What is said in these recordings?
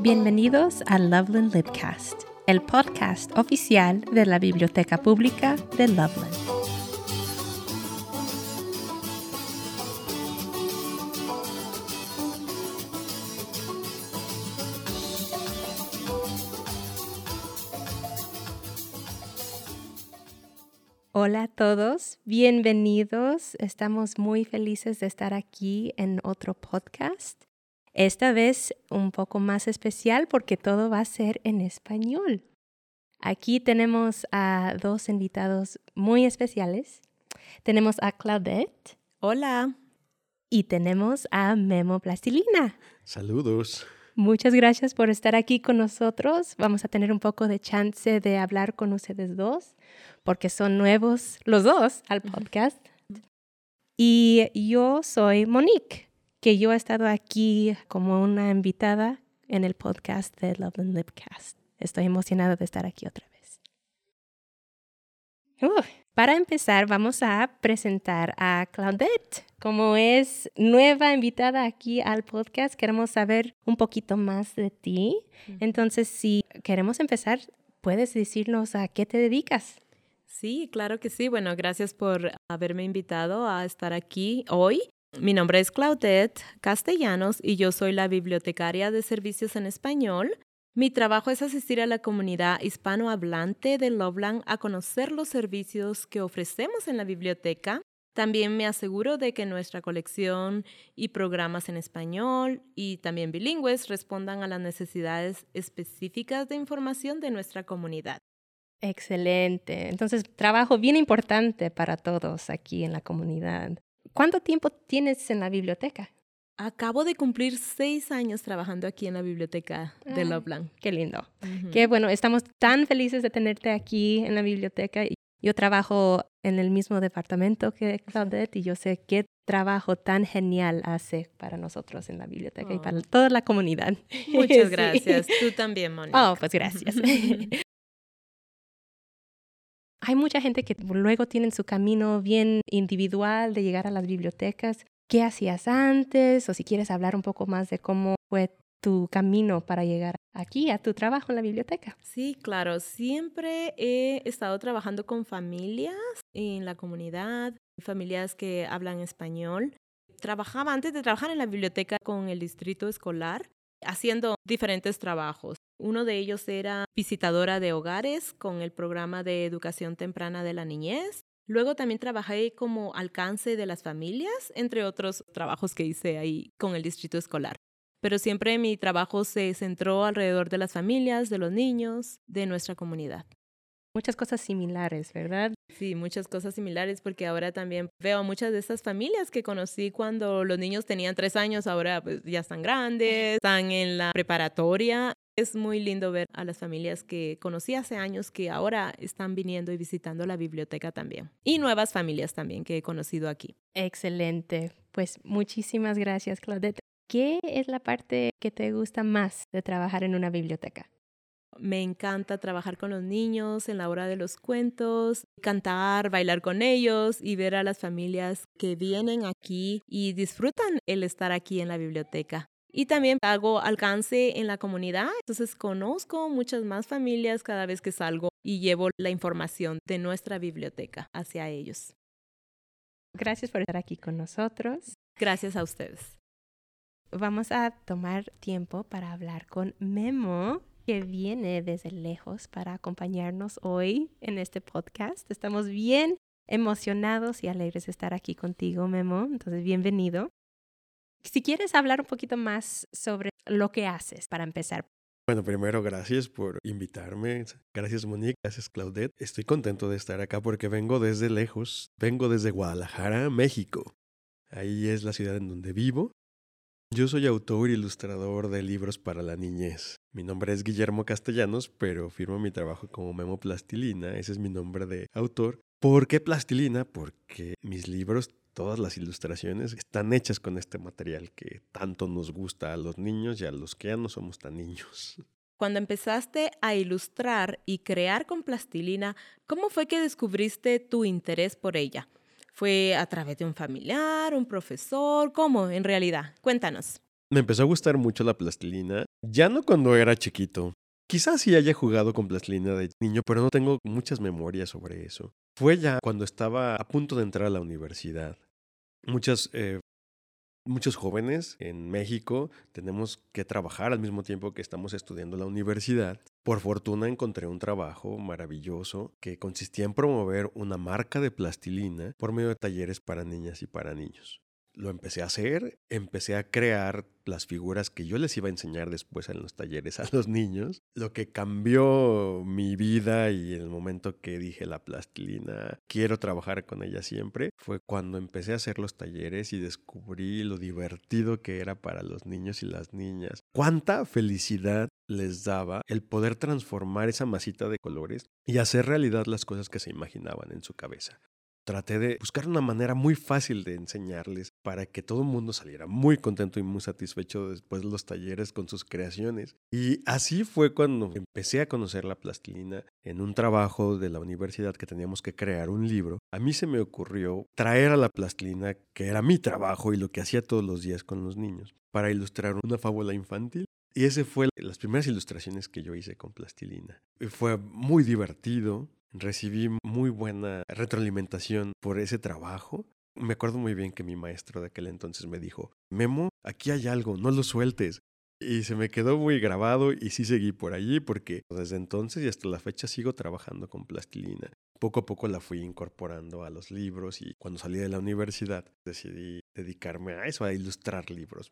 Bienvenidos a Loveland Libcast, el podcast oficial de la Biblioteca Pública de Loveland. Hola a todos, bienvenidos. Estamos muy felices de estar aquí en otro podcast. Esta vez un poco más especial porque todo va a ser en español. Aquí tenemos a dos invitados muy especiales. Tenemos a Claudette. Hola. Y tenemos a Memo Plastilina. Saludos. Muchas gracias por estar aquí con nosotros. Vamos a tener un poco de chance de hablar con ustedes dos, porque son nuevos los dos al podcast. Y yo soy Monique que yo he estado aquí como una invitada en el podcast de Love and Lipcast. Estoy emocionada de estar aquí otra vez. para empezar, vamos a presentar a Claudette. Como es nueva invitada aquí al podcast, queremos saber un poquito más de ti. Entonces, si queremos empezar, ¿puedes decirnos a qué te dedicas? Sí, claro que sí. Bueno, gracias por haberme invitado a estar aquí hoy. Mi nombre es Claudette Castellanos y yo soy la bibliotecaria de servicios en español. Mi trabajo es asistir a la comunidad hispanohablante de Loveland a conocer los servicios que ofrecemos en la biblioteca. También me aseguro de que nuestra colección y programas en español y también bilingües respondan a las necesidades específicas de información de nuestra comunidad. Excelente. Entonces, trabajo bien importante para todos aquí en la comunidad. ¿Cuánto tiempo tienes en la biblioteca? Acabo de cumplir seis años trabajando aquí en la biblioteca de Loveland. Qué lindo. Qué bueno, estamos tan felices de tenerte aquí en la biblioteca. Yo trabajo en el mismo departamento que Claudette y yo sé qué trabajo tan genial hace para nosotros en la biblioteca y para oh. toda la comunidad. Muchas gracias. Tú también, Mónica. Oh, pues gracias. Hay mucha gente que luego tienen su camino bien individual de llegar a las bibliotecas. ¿Qué hacías antes? O si quieres hablar un poco más de cómo fue tu camino para llegar aquí a tu trabajo en la biblioteca. Sí, claro. Siempre he estado trabajando con familias en la comunidad, familias que hablan español. Trabajaba antes de trabajar en la biblioteca con el distrito escolar, haciendo diferentes trabajos. Uno de ellos era visitadora de hogares con el programa de educación temprana de la niñez. Luego también trabajé como alcance de las familias, entre otros trabajos que hice ahí con el distrito escolar. Pero siempre mi trabajo se centró alrededor de las familias, de los niños, de nuestra comunidad. Muchas cosas similares, ¿verdad? Sí, muchas cosas similares porque ahora también veo muchas de esas familias que conocí cuando los niños tenían tres años, ahora pues ya están grandes, están en la preparatoria es muy lindo ver a las familias que conocí hace años que ahora están viniendo y visitando la biblioteca también. Y nuevas familias también que he conocido aquí. Excelente. Pues muchísimas gracias, Claudette. ¿Qué es la parte que te gusta más de trabajar en una biblioteca? Me encanta trabajar con los niños en la hora de los cuentos, cantar, bailar con ellos y ver a las familias que vienen aquí y disfrutan el estar aquí en la biblioteca. Y también hago alcance en la comunidad, entonces conozco muchas más familias cada vez que salgo y llevo la información de nuestra biblioteca hacia ellos. Gracias por estar aquí con nosotros. Gracias a ustedes. Vamos a tomar tiempo para hablar con Memo, que viene desde lejos para acompañarnos hoy en este podcast. Estamos bien emocionados y alegres de estar aquí contigo, Memo. Entonces, bienvenido. Si quieres hablar un poquito más sobre lo que haces para empezar. Bueno, primero, gracias por invitarme. Gracias, Monique. Gracias, Claudette. Estoy contento de estar acá porque vengo desde lejos. Vengo desde Guadalajara, México. Ahí es la ciudad en donde vivo. Yo soy autor e ilustrador de libros para la niñez. Mi nombre es Guillermo Castellanos, pero firmo mi trabajo como Memo Plastilina. Ese es mi nombre de autor. ¿Por qué plastilina? Porque mis libros todas las ilustraciones están hechas con este material que tanto nos gusta a los niños y a los que ya no somos tan niños. Cuando empezaste a ilustrar y crear con plastilina, ¿cómo fue que descubriste tu interés por ella? ¿Fue a través de un familiar, un profesor? ¿Cómo en realidad? Cuéntanos. Me empezó a gustar mucho la plastilina, ya no cuando era chiquito. Quizás sí haya jugado con plastilina de niño, pero no tengo muchas memorias sobre eso. Fue ya cuando estaba a punto de entrar a la universidad. Muchas eh, muchos jóvenes en México tenemos que trabajar al mismo tiempo que estamos estudiando la universidad. Por fortuna encontré un trabajo maravilloso que consistía en promover una marca de plastilina por medio de talleres para niñas y para niños lo empecé a hacer, empecé a crear las figuras que yo les iba a enseñar después en los talleres a los niños. Lo que cambió mi vida y el momento que dije la plastilina, quiero trabajar con ella siempre, fue cuando empecé a hacer los talleres y descubrí lo divertido que era para los niños y las niñas. Cuánta felicidad les daba el poder transformar esa masita de colores y hacer realidad las cosas que se imaginaban en su cabeza traté de buscar una manera muy fácil de enseñarles para que todo el mundo saliera muy contento y muy satisfecho después de los talleres con sus creaciones. Y así fue cuando empecé a conocer la plastilina en un trabajo de la universidad que teníamos que crear un libro. A mí se me ocurrió traer a la plastilina, que era mi trabajo y lo que hacía todos los días con los niños, para ilustrar una fábula infantil. Y ese fue las primeras ilustraciones que yo hice con plastilina. fue muy divertido, recibí muy buena retroalimentación por ese trabajo. Me acuerdo muy bien que mi maestro de aquel entonces me dijo, Memo, aquí hay algo, no lo sueltes. Y se me quedó muy grabado y sí seguí por allí porque desde entonces y hasta la fecha sigo trabajando con plastilina. Poco a poco la fui incorporando a los libros y cuando salí de la universidad decidí dedicarme a eso, a ilustrar libros.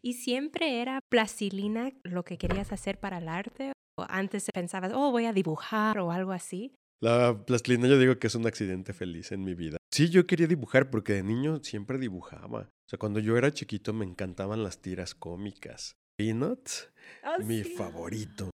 ¿Y siempre era plastilina lo que querías hacer para el arte? ¿O antes pensabas, oh, voy a dibujar o algo así? La plastilina yo digo que es un accidente feliz en mi vida. Sí, yo quería dibujar porque de niño siempre dibujaba. O sea, cuando yo era chiquito me encantaban las tiras cómicas. Peanuts, oh, mi favorito.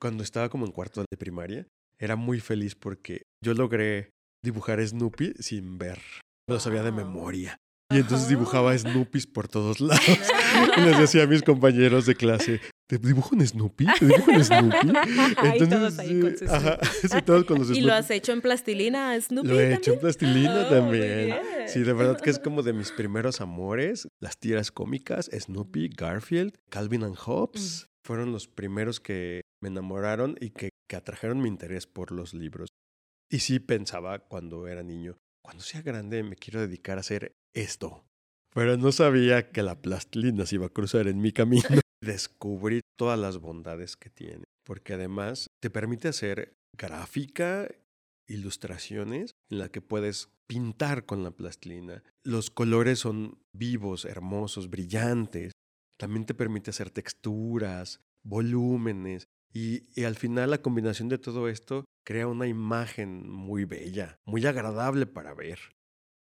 Cuando estaba como en cuarto de primaria, era muy feliz porque yo logré dibujar Snoopy sin ver. Lo sabía de memoria. Y entonces dibujaba Snoopy por todos lados. y les decía a mis compañeros de clase, ¿te dibujo un Snoopy? ¿Te dibujo un Snoopy? Entonces, todos ahí con sus ajá, sí, todos con los Snoopy. ¿Y lo has hecho en plastilina, Snoopy Lo he también? hecho en plastilina Oh, también. Sí, de verdad que es como de mis primeros amores. Las tiras cómicas, Snoopy, Garfield, Calvin and Hobbes. Fueron los primeros que me enamoraron y que, que atrajeron mi interés por los libros. Y sí pensaba cuando era niño, cuando sea grande me quiero dedicar a hacer esto. Pero no sabía que la plastilina se iba a cruzar en mi camino. Descubrí todas las bondades que tiene, porque además te permite hacer gráfica, ilustraciones en las que puedes pintar con la plastilina. Los colores son vivos, hermosos, brillantes. También te permite hacer texturas, volúmenes. Y, y, al final la combinación de todo esto crea una imagen muy bella, muy agradable para ver.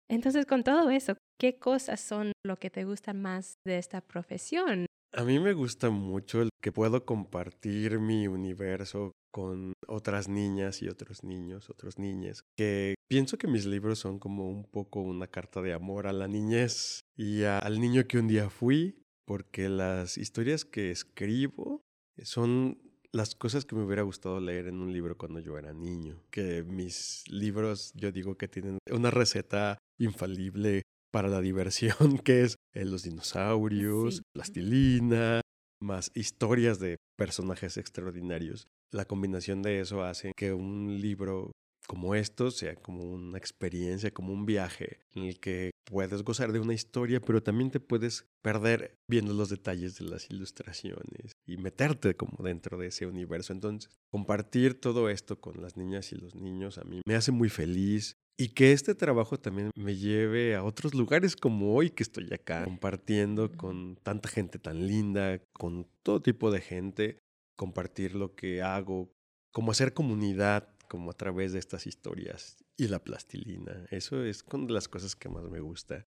Entonces, con todo eso, ¿qué cosas son lo que te gustan más de esta profesión? A mí me gusta mucho el que puedo compartir mi universo con otras niñas y otros niños, otros niñas, que pienso que mis libros son como un poco una carta de amor a la niñez y a, al niño que un día fui, porque las historias que escribo son las cosas que me hubiera gustado leer en un libro cuando yo era niño. Que mis libros, yo digo que tienen una receta infalible para la diversión, que es eh, los dinosaurios, Sí. plastilina, más historias de personajes extraordinarios. La combinación de eso hace que un libro como esto sea como una experiencia, como un viaje en el que puedes gozar de una historia, pero también te puedes perder viendo los detalles de las ilustraciones y meterte como dentro de ese universo. Entonces, compartir todo esto con las niñas y los niños a mí me hace muy feliz y que este trabajo también me lleve a otros lugares como hoy que estoy acá, compartiendo con tanta gente tan linda, con todo tipo de gente, compartir lo que hago, como hacer comunidad como a través de estas historias y la plastilina. Eso es una de las cosas que más me gusta.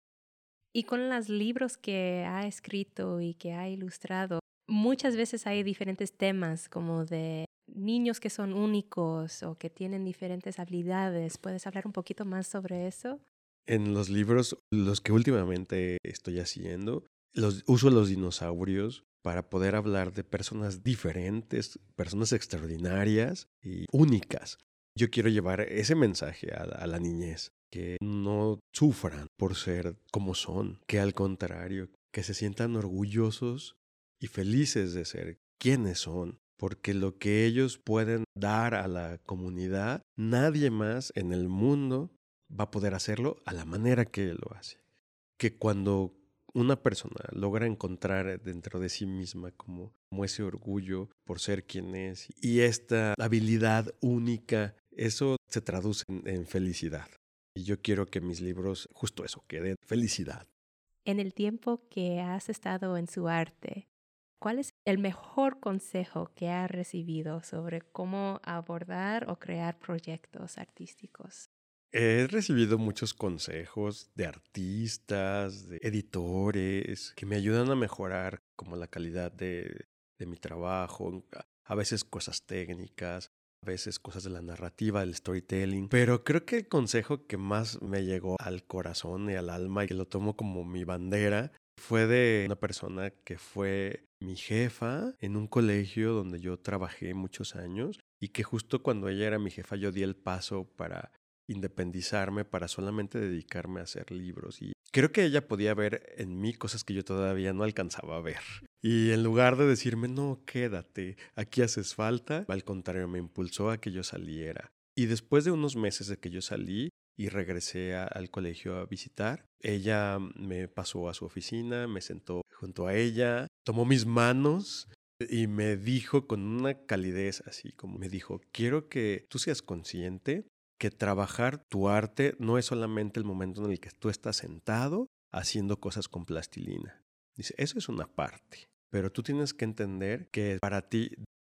Y con los libros que ha escrito y que ha ilustrado, muchas veces hay diferentes temas como de niños que son únicos o que tienen diferentes habilidades. ¿Puedes hablar un poquito más sobre eso? En los libros, los que últimamente estoy haciendo, los, uso los dinosaurios para poder hablar de personas diferentes, personas extraordinarias y únicas. Yo quiero llevar ese mensaje a, a la niñez, que no sufran por ser como son, que al contrario, que se sientan orgullosos y felices de ser quienes son, porque lo que ellos pueden dar a la comunidad, nadie más en el mundo va a poder hacerlo a la manera que lo hace. Que cuando una persona logra encontrar dentro de sí misma como, ese orgullo por ser quien es y esta habilidad única, eso se traduce en, felicidad. Y yo quiero que mis libros, justo eso, que den felicidad. En el tiempo que has estado en su arte, ¿cuál es el mejor consejo que has recibido sobre cómo abordar o crear proyectos artísticos? He recibido muchos consejos de artistas, de editores, que me ayudan a mejorar como la calidad de, de mi trabajo, a veces cosas técnicas, a veces cosas de la narrativa, del storytelling, pero creo que el consejo que más me llegó al corazón y al alma y que lo tomo como mi bandera fue de una persona que fue mi jefa en un colegio donde yo trabajé muchos años y que justo cuando ella era mi jefa yo di el paso para independizarme para solamente dedicarme a hacer libros. Y creo que ella podía ver en mí cosas que yo todavía no alcanzaba a ver. Y en lugar de decirme, no, quédate, aquí haces falta, al contrario, me impulsó a que yo saliera. Y después de unos meses de que yo salí y regresé al colegio a visitar, ella me pasó a su oficina, me sentó junto a ella, tomó mis manos y me dijo con una calidez así como me dijo, quiero que tú seas consciente que trabajar tu arte no es solamente el momento en el que tú estás sentado haciendo cosas con plastilina. Dice, eso es una parte, pero tú tienes que entender que para ti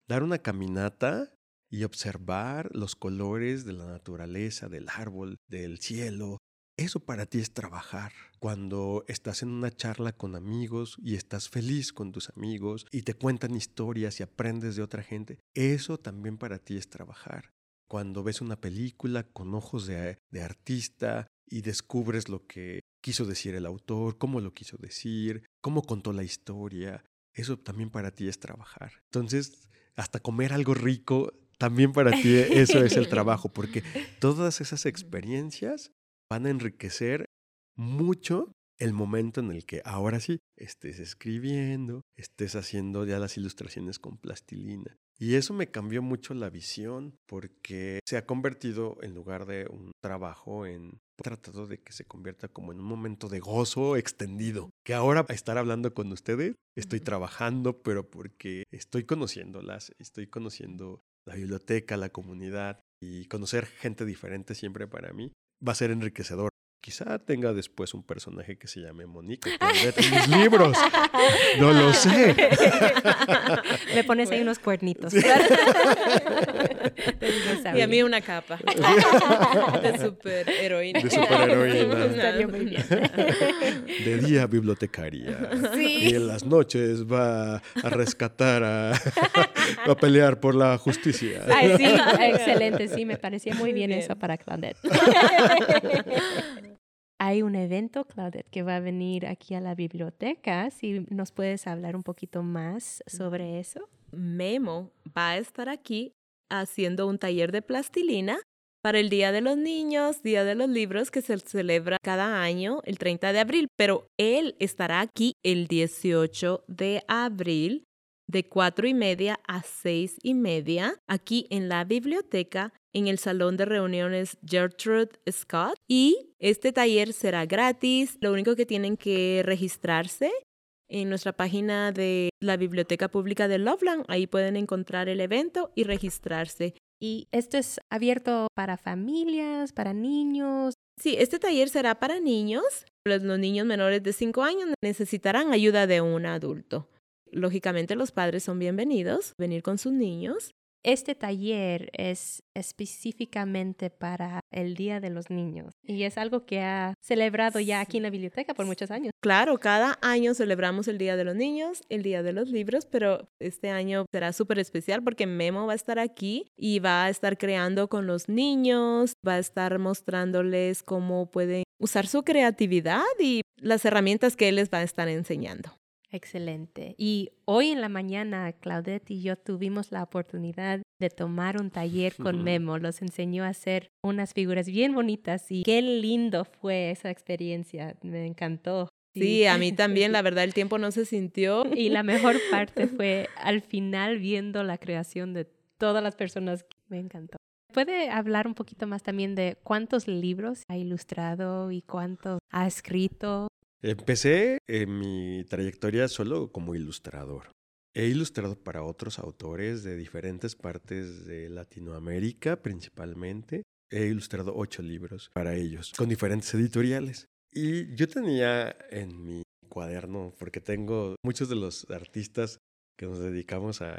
dar una caminata y observar los colores de la naturaleza, del árbol, del cielo, eso para ti es trabajar. Cuando estás en una charla con amigos y estás feliz con tus amigos y te cuentan historias y aprendes de otra gente, eso también para ti es trabajar cuando ves una película con ojos de, artista y descubres lo que quiso decir el autor, cómo lo quiso decir, cómo contó la historia, eso también para ti es trabajar. Entonces, hasta comer algo rico, también para ti eso es el trabajo, porque todas esas experiencias van a enriquecer mucho el momento en el que ahora sí estés escribiendo, estés haciendo ya las ilustraciones con plastilina. Y eso me cambió mucho la visión porque se ha convertido en lugar de un trabajo en tratado de que se convierta como en un momento de gozo extendido. Que ahora estar hablando con ustedes, estoy trabajando, pero porque estoy conociéndolas, estoy conociendo la biblioteca, la comunidad y conocer gente diferente siempre para mí va a ser enriquecedor. Quizá tenga después un personaje que se llame Mónica en mis libros. No lo sé. Me pones ahí unos cuernitos. y a mí una capa. De superheroína. De superheroína. De día bibliotecaria. Y en las noches va a rescatar, a, a pelear por la justicia. Ay, sí, excelente. Sí, me parecía muy bien, eso para Claudette hay un evento, Claudette, que va a venir aquí a la biblioteca. Si nos puedes hablar un poquito más sobre eso. Memo va a estar aquí haciendo un taller de plastilina para el Día de los Niños, Día de los Libros, que se celebra cada año el 30 de abril, pero él estará aquí el 18 de abril de cuatro y media a seis y media aquí en la biblioteca en el salón de reuniones Gertrude Scott y este taller será gratis. Lo único que tienen que registrarse en nuestra página de la Biblioteca Pública de Loveland. Ahí pueden encontrar el evento y registrarse. ¿Y esto es abierto para familias, para niños? Sí, este taller será para niños. Los, niños menores de 5 años necesitarán ayuda de un adulto. Lógicamente los padres son bienvenidos, venir con sus niños. Este taller es específicamente para el Día de los Niños y es algo que ha celebrado ya aquí en la biblioteca por muchos años. Claro, cada año celebramos el Día de los Niños, el Día de los Libros, pero este año será súper especial porque Memo va a estar aquí y va a estar creando con los niños, va a estar mostrándoles cómo pueden usar su creatividad y las herramientas que él les va a estar enseñando. Excelente. Y hoy en la mañana, Claudette y yo tuvimos la oportunidad de tomar un taller con Memo. Los enseñó a hacer unas figuras bien bonitas y qué lindo fue esa experiencia. Me encantó. Sí, a mí también, la verdad, el tiempo no se sintió. Y la mejor parte fue al final viendo la creación de todas las personas. Me encantó. ¿Puede hablar un poquito más también de cuántos libros ha ilustrado y cuántos ha escrito? Empecé en mi trayectoria solo como ilustrador. He ilustrado para otros autores de diferentes partes de Latinoamérica principalmente. He ilustrado ocho libros para ellos, con diferentes editoriales. Y yo tenía en mi cuaderno, porque tengo muchos de los artistas que nos dedicamos a,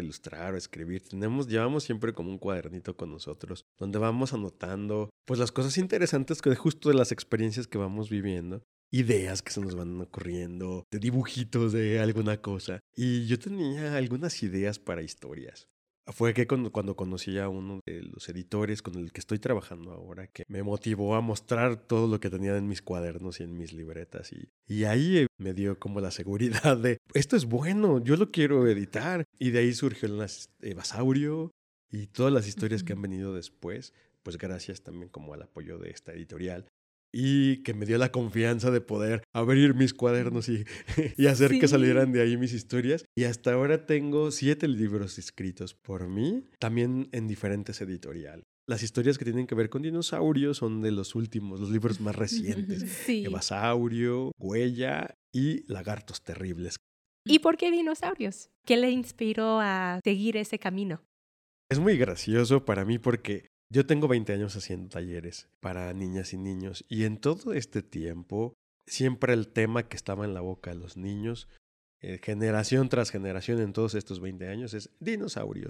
ilustrar o escribir, tenemos, llevamos siempre como un cuadernito con nosotros, donde vamos anotando pues las cosas interesantes que justo de las experiencias que vamos viviendo ideas que se nos van ocurriendo, de dibujitos de alguna cosa. Y yo tenía algunas ideas para historias. Fue que cuando, conocí a uno de los editores con el que estoy trabajando ahora, que me motivó a mostrar todo lo que tenía en mis cuadernos y en mis libretas. Y, y ahí me dio como la seguridad de, esto es bueno, yo lo quiero editar. Y de ahí surgió el Evasaurio y todas las historias que han venido después, pues gracias también como al apoyo de esta editorial y que me dio la confianza de poder abrir mis cuadernos y, y hacer que salieran de ahí mis historias. Y hasta ahora tengo siete libros escritos por mí, también en diferentes editoriales. Las historias que tienen que ver con dinosaurios son de los últimos, los libros más recientes. Sí. Evasaurio, Huella y Lagartos Terribles. ¿Y por qué dinosaurios? ¿Qué le inspiró a seguir ese camino? Es muy gracioso para mí porque yo tengo 20 años haciendo talleres para niñas y niños y en todo este tiempo siempre el tema que estaba en la boca de los niños, eh, generación tras generación en todos estos 20 años, es dinosaurios.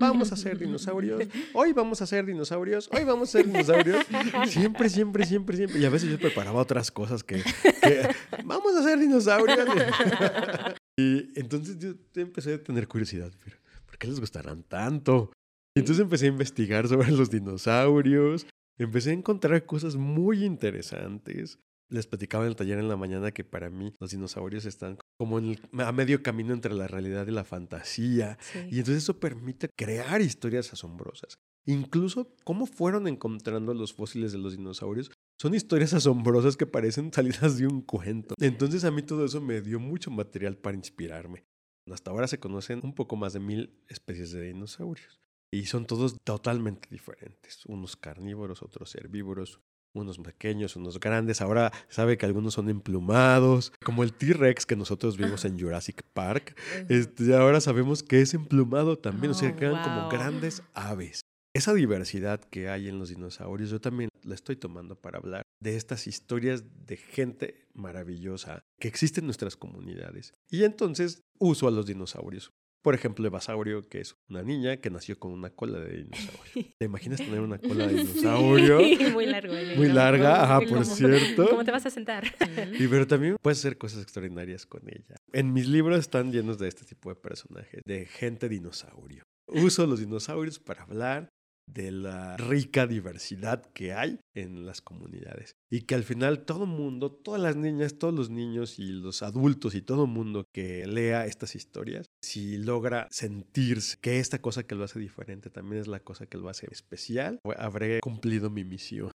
Vamos a hacer dinosaurios, hoy vamos a hacer dinosaurios, hoy vamos a hacer dinosaurios. Siempre, siempre, siempre, siempre. Y a veces yo preparaba otras cosas que, que vamos a hacer dinosaurios. y entonces yo empecé a tener curiosidad, pero ¿por qué les gustarán tanto? Entonces empecé a investigar sobre los dinosaurios, empecé a encontrar cosas muy interesantes. Les platicaba en el taller en la mañana que para mí los dinosaurios están como a medio camino entre la realidad y la fantasía. Y entonces eso permite crear historias asombrosas. Incluso cómo fueron encontrando los fósiles de los dinosaurios son historias asombrosas que parecen salidas de un cuento. Entonces a mí todo eso me dio mucho material para inspirarme. Hasta ahora se conocen un poco más de mil especies de dinosaurios. Y son todos totalmente diferentes. Unos carnívoros, otros herbívoros, unos pequeños, unos grandes. Ahora sabe que algunos son emplumados, como el T-Rex que nosotros vimos en Jurassic Park. Este, ahora sabemos que es emplumado también, o sea, que eran como grandes aves. Esa diversidad que hay en los dinosaurios, yo también la estoy tomando para hablar de estas historias de gente maravillosa que existen en nuestras comunidades. Y entonces uso a los dinosaurios por ejemplo, Evasaurio, que es una niña que nació con una cola de dinosaurio. ¿Te imaginas tener una cola de dinosaurio? Sí, muy largo. Muy larga, ajá, por cierto. ¿Cómo te vas a sentar? Y pero también puedes hacer cosas extraordinarias con ella. En mis libros están llenos de este tipo de personajes, de gente dinosaurio. Uso los dinosaurios para hablar de la rica diversidad que hay en las comunidades. Y que al final todo mundo, todas las niñas, todos los niños y los adultos y todo mundo que lea estas historias, si logra sentirse que esta cosa que lo hace diferente también es la cosa que lo hace especial, habré cumplido mi misión.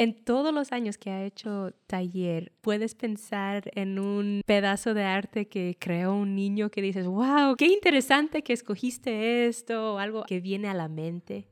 En todos los años que ha hecho taller, ¿puedes pensar en un pedazo de arte que creó un niño que dices, wow, qué interesante que escogiste esto o algo que viene a la mente?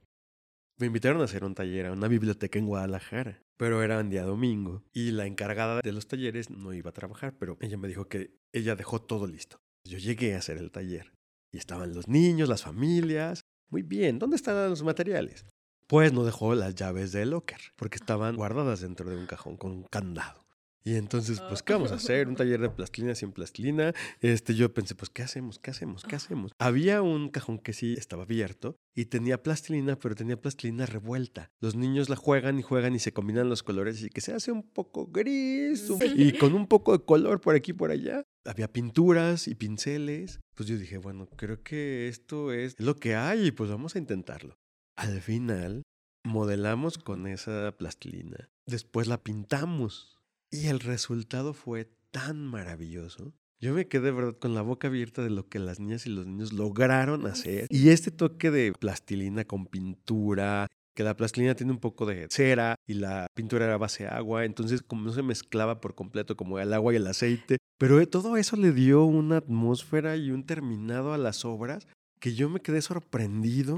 Me invitaron a hacer un taller a una biblioteca en Guadalajara, pero era un día domingo y la encargada de los talleres no iba a trabajar, pero ella me dijo que ella dejó todo listo. Yo llegué a hacer el taller y estaban los niños, las familias. Muy bien, ¿dónde están los materiales? Pues no dejó las llaves del locker porque estaban guardadas dentro de un cajón con candado. Y entonces, pues, ¿qué vamos a hacer? Un taller de plastilina sin plastilina. Este, yo pensé, pues, ¿qué hacemos? ¿Qué hacemos? ¿Qué hacemos? Había un cajón que sí estaba abierto y tenía plastilina, pero tenía plastilina revuelta. Los niños la juegan y juegan y se combinan los colores y que se hace un poco gris y con un poco de color por aquí y por allá. Había pinturas y pinceles. Pues yo dije, bueno, creo que esto es lo que hay y pues vamos a intentarlo. Al final, modelamos con esa plastilina. Después la pintamos y el resultado fue tan maravilloso. Yo me quedé, verdad, con la boca abierta de lo que las niñas y los niños lograron hacer. Y este toque de plastilina con pintura, que la plastilina tiene un poco de cera y la pintura era base agua, entonces como no se mezclaba por completo como el agua y el aceite, pero todo eso le dio una atmósfera y un terminado a las obras que yo me quedé sorprendido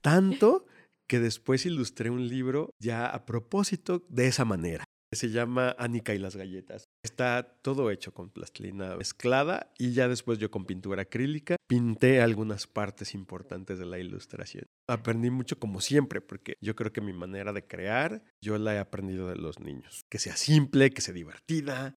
tanto que después ilustré un libro ya a propósito de esa manera. Se llama Anika y las galletas. Está todo hecho con plastilina mezclada y ya después yo con pintura acrílica pinté algunas partes importantes de la ilustración. Aprendí mucho como siempre porque yo creo que mi manera de crear yo la he aprendido de los niños. Que sea simple, que sea divertida,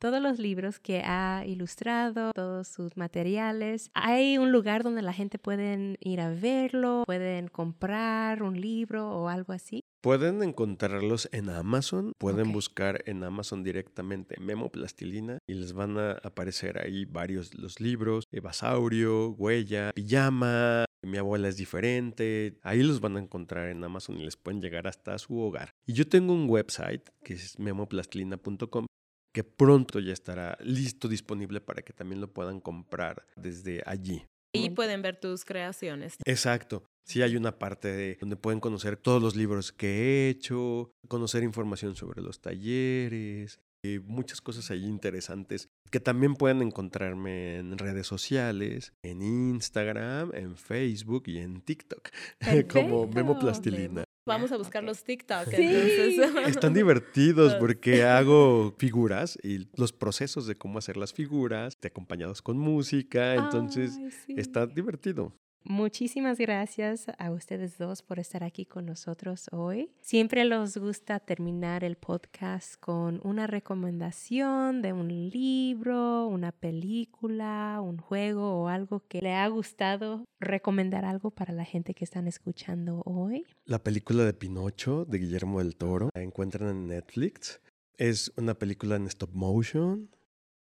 todos los libros que ha ilustrado, todos sus materiales. Hay un lugar donde la gente puede ir a verlo, pueden comprar un libro o algo así. Pueden encontrarlos en Amazon, pueden buscar en Amazon directamente Memo Plastilina y les van a aparecer ahí varios los libros, Evasaurio, Huella, Pijama, mi abuela es diferente. Ahí los van a encontrar en Amazon y les pueden llegar hasta su hogar. Y yo tengo un website que es memoplastilina.com que pronto ya estará listo, disponible para que también lo puedan comprar desde allí. Y pueden ver tus creaciones. Exacto. Sí hay una parte de donde pueden conocer todos los libros que he hecho, conocer información sobre los talleres, y muchas cosas ahí interesantes que también pueden encontrarme en redes sociales, en Instagram, en Facebook y en TikTok, como Memo Plastilina. Vamos a buscar los TikTok. Están divertidos porque hago figuras y los procesos de cómo hacer las figuras, acompañados con música, entonces está divertido. Muchísimas gracias a ustedes dos por estar aquí con nosotros hoy. Siempre nos gusta terminar el podcast con una recomendación de un libro, una película, un juego o algo que le ha gustado. Recomendar algo para la gente que están escuchando hoy. La película de Pinocho de Guillermo del Toro la encuentran en Netflix. Es una película en stop motion,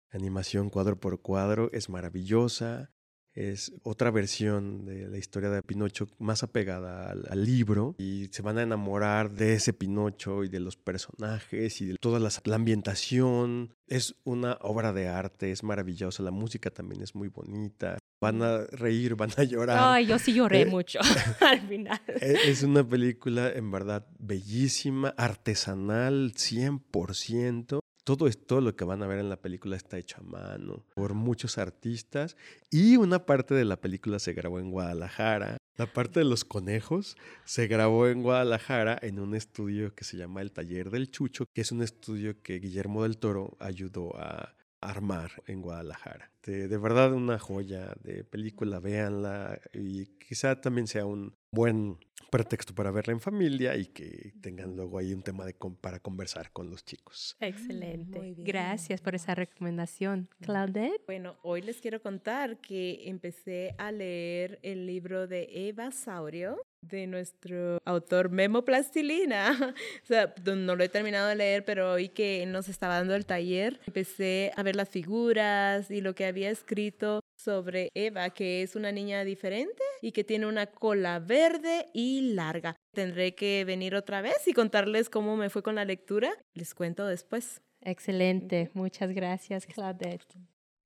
animación cuadro por cuadro, es maravillosa es otra versión de la historia de Pinocho más apegada al, libro y se van a enamorar de ese Pinocho y de los personajes y de toda la, la, ambientación. Es una obra de arte, es maravillosa, la música también es muy bonita. Van a reír, van a llorar. Ay, yo sí lloré eh, mucho al final. E, es una película en verdad bellísima, artesanal 100% todo esto, lo que van a ver en la película está hecho a mano por muchos artistas y una parte de la película se grabó en Guadalajara. La parte de los conejos se grabó en Guadalajara en un estudio que se llama El Taller del Chucho, que es un estudio que Guillermo del Toro ayudó a armar en Guadalajara. De, verdad una joya de película, véanla y quizá también sea un buen pretexto para verla en familia y que tengan luego ahí un tema de para conversar con los chicos. Excelente. Gracias por esa recomendación. Claudette. Bueno, hoy les quiero contar que empecé a leer el libro de Eva Saurio de nuestro autor Memo Plastilina. o sea, no lo he terminado de leer, pero hoy que nos estaba dando el taller, empecé a ver las figuras y lo que había escrito sobre Eva, que es una niña diferente y que tiene una cola verde y larga. Tendré que venir otra vez y contarles cómo me fue con la lectura. Les cuento después. Excelente. Muchas gracias, Claudette.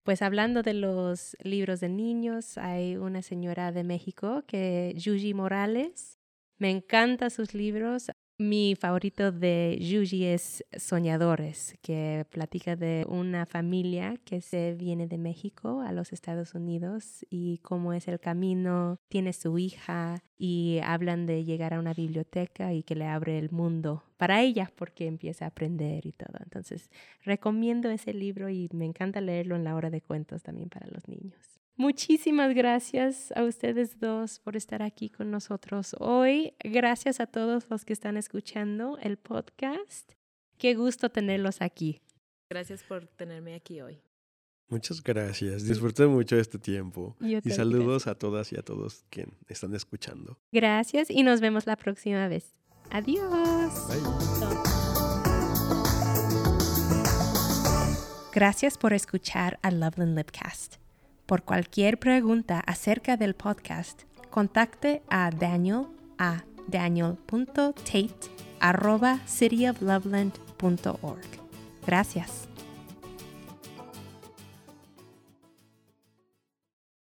Pues hablando de los libros de niños, hay una señora de México que Yuji Morales. Me encantan sus libros. Mi favorito de Yuji es Soñadores, que platica de una familia que se viene de México a los Estados Unidos y cómo es el camino, tiene su hija y hablan de llegar a una biblioteca y que le abre el mundo para ella porque empieza a aprender y todo. Entonces, recomiendo ese libro y me encanta leerlo en la hora de cuentos también para los niños. Muchísimas gracias a ustedes dos por estar aquí con nosotros hoy. Gracias a todos los que están escuchando el podcast. Qué gusto tenerlos aquí. Gracias por tenerme aquí hoy. Muchas gracias. Disfruté mucho este tiempo. y saludos a todas y a todos que están escuchando. Gracias y nos vemos la próxima vez. Adiós. Gracias por escuchar a Loveland Lipcast. Por cualquier pregunta acerca del podcast, contacte a Daniel a daniel.tate cityofloveland.org. Gracias.